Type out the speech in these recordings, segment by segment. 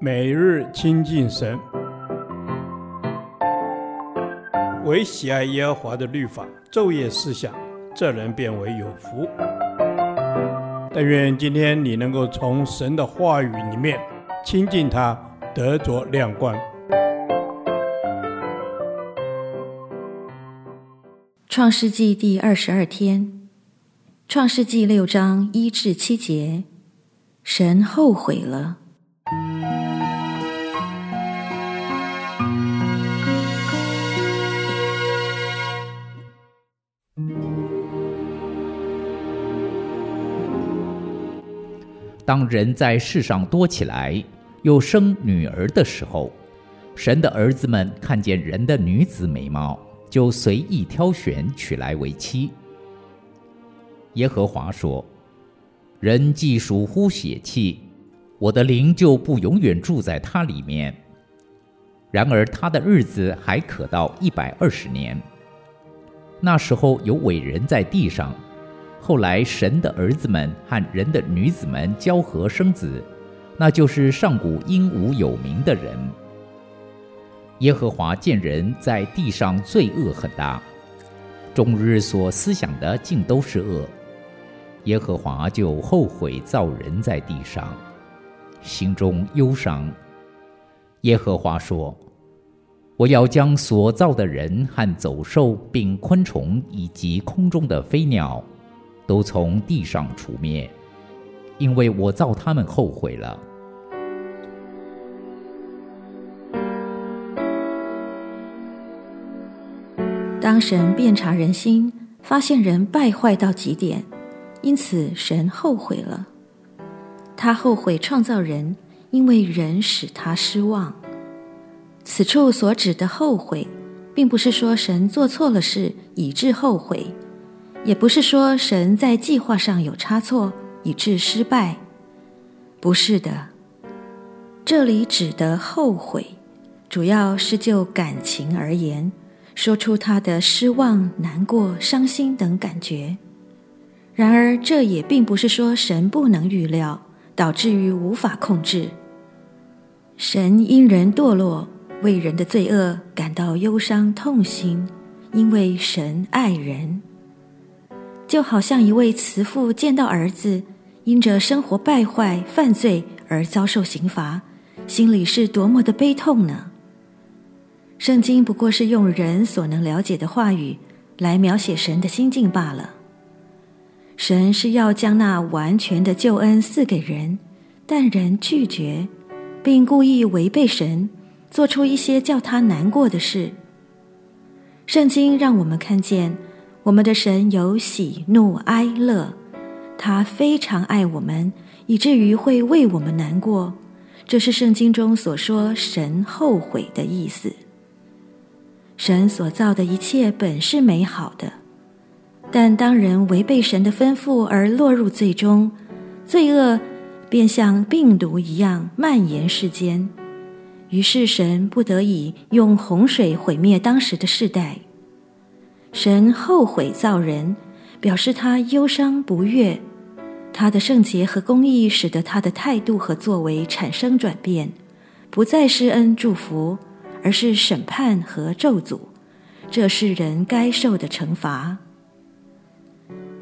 每日亲近神，唯喜爱耶和华的律法，昼夜思想，这人便为有福。但愿今天你能够从神的话语里面亲近他，得着亮光。创世纪第二十二天，创世纪六章一至七节，神后悔了。当人在世上多起来，又生女儿的时候，神的儿子们看见人的女子美貌，就随意挑选娶来为妻。耶和华说：“人既属乎血气，我的灵就不永远住在他里面。然而他的日子还可到一百二十年。那时候有伟人在地上。”后来，神的儿子们和人的女子们交合生子，那就是上古英武有名的人。耶和华见人在地上罪恶很大，终日所思想的尽都是恶，耶和华就后悔造人在地上，心中忧伤。耶和华说：“我要将所造的人和走兽，并昆虫以及空中的飞鸟。”都从地上除灭，因为我造他们后悔了。当神遍察人心，发现人败坏到极点，因此神后悔了。他后悔创造人，因为人使他失望。此处所指的后悔，并不是说神做错了事以致后悔。也不是说神在计划上有差错，以致失败，不是的。这里指的后悔，主要是就感情而言，说出他的失望、难过、伤心等感觉。然而，这也并不是说神不能预料，导致于无法控制。神因人堕落，为人的罪恶感到忧伤痛心，因为神爱人。就好像一位慈父见到儿子因着生活败坏、犯罪而遭受刑罚，心里是多么的悲痛呢？圣经不过是用人所能了解的话语来描写神的心境罢了。神是要将那完全的救恩赐给人，但人拒绝，并故意违背神，做出一些叫他难过的事。圣经让我们看见。我们的神有喜怒哀乐，他非常爱我们，以至于会为我们难过。这是圣经中所说神后悔的意思。神所造的一切本是美好的，但当人违背神的吩咐而落入罪中，罪恶便像病毒一样蔓延世间。于是神不得已用洪水毁灭当时的世代。神后悔造人，表示他忧伤不悦。他的圣洁和公义使得他的态度和作为产生转变，不再施恩祝福，而是审判和咒诅。这是人该受的惩罚。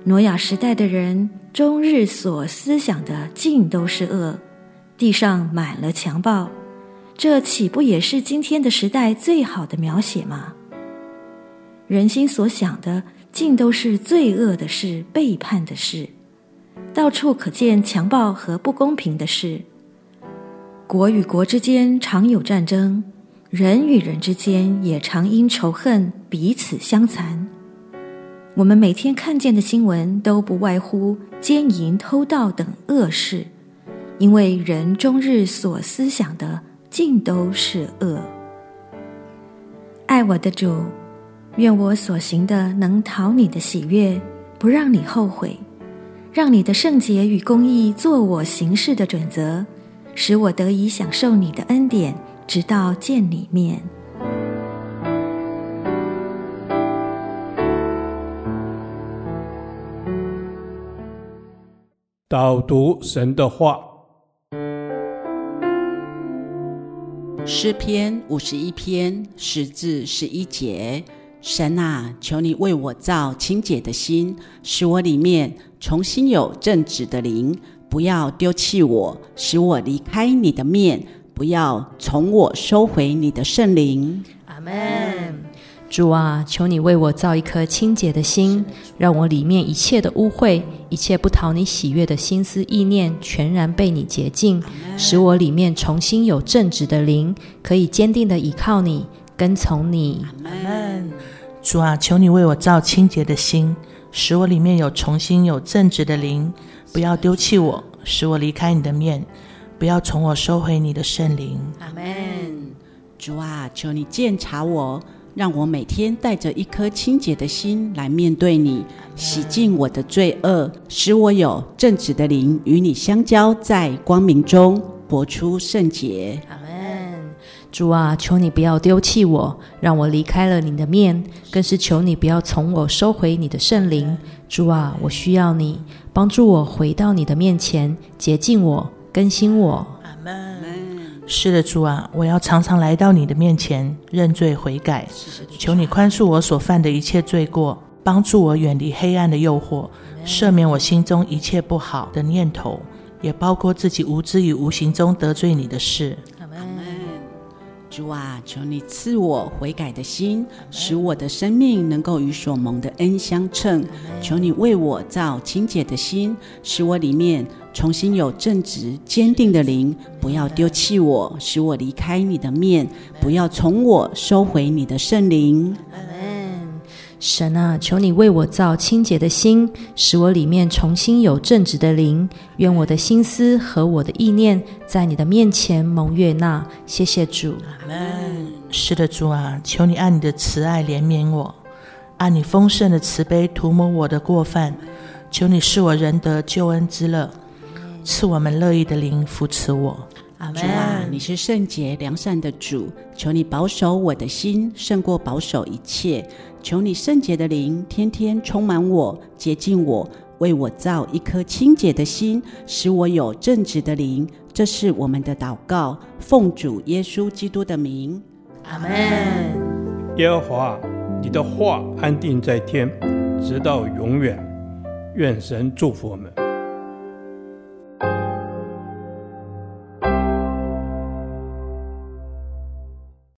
挪亚时代的人终日所思想的尽都是恶，地上满了强暴，这岂不也是今天的时代最好的描写吗？人心所想的，尽都是罪恶的事、背叛的事，到处可见强暴和不公平的事。国与国之间常有战争，人与人之间也常因仇恨彼此相残。我们每天看见的新闻都不外乎奸淫、偷盗等恶事，因为人终日所思想的，尽都是恶。爱我的主。愿我所行的能讨你的喜悦，不让你后悔，让你的圣洁与公义做我行事的准则，使我得以享受你的恩典，直到见你面。导读神的话，诗篇五十一篇十至十一节：神啊，求你为我造清洁的心，使我里面重新有正直的灵。不要丢弃我，使我离开你的面；不要从我收回你的圣灵。阿门。主啊，求你为我造一颗清洁的心，让我里面一切的污秽、一切不讨你喜悦的心思意念，全然被你洁净，使我里面重新有正直的灵，可以坚定的依靠你，跟从你。阿门。主啊，求你为我造清洁的心，使我里面有重新有正直的灵。不要丢弃我，使我离开你的面；不要从我收回你的圣灵。阿门。主啊，求你鉴察我，让我每天带着一颗清洁的心来面对你，洗净我的罪恶，使我有正直的灵与你相交，在光明中活出圣洁。主啊，求你不要丢弃我，让我离开了你的面；更是求你不要从我收回你的圣灵。主啊，我需要你。帮助我回到你的面前，洁净我，更新我。阿门。是的，主啊，我要常常来到你的面前认罪悔改，求你宽恕我所犯的一切罪过，帮助我远离黑暗的诱惑，赦免我心中一切不好的念头，也包括自己无知与无形中得罪你的事。主啊，求你赐我悔改的心，使我的生命能够与所蒙的恩相称。求你为我造清洁的心，使我里面重新有正直坚定的灵。不要丢弃我，使我离开你的面；不要从我收回你的圣灵。神啊，求你为我造清洁的心，使我里面重新有正直的灵。愿我的心思和我的意念在你的面前蒙悦纳。谢谢主。阿门。是的，主啊，求你按你的慈爱怜悯我，按你丰盛的慈悲涂抹我的过犯。求你是我仁得救恩之乐，赐我们乐意的灵扶持我。主啊，你是圣洁良善的主，求你保守我的心胜过保守一切。求你圣洁的灵天天充满我，洁净我，为我造一颗清洁的心，使我有正直的灵。这是我们的祷告，奉主耶稣基督的名，阿门。耶和华，你的话安定在天，直到永远。愿神祝福我们。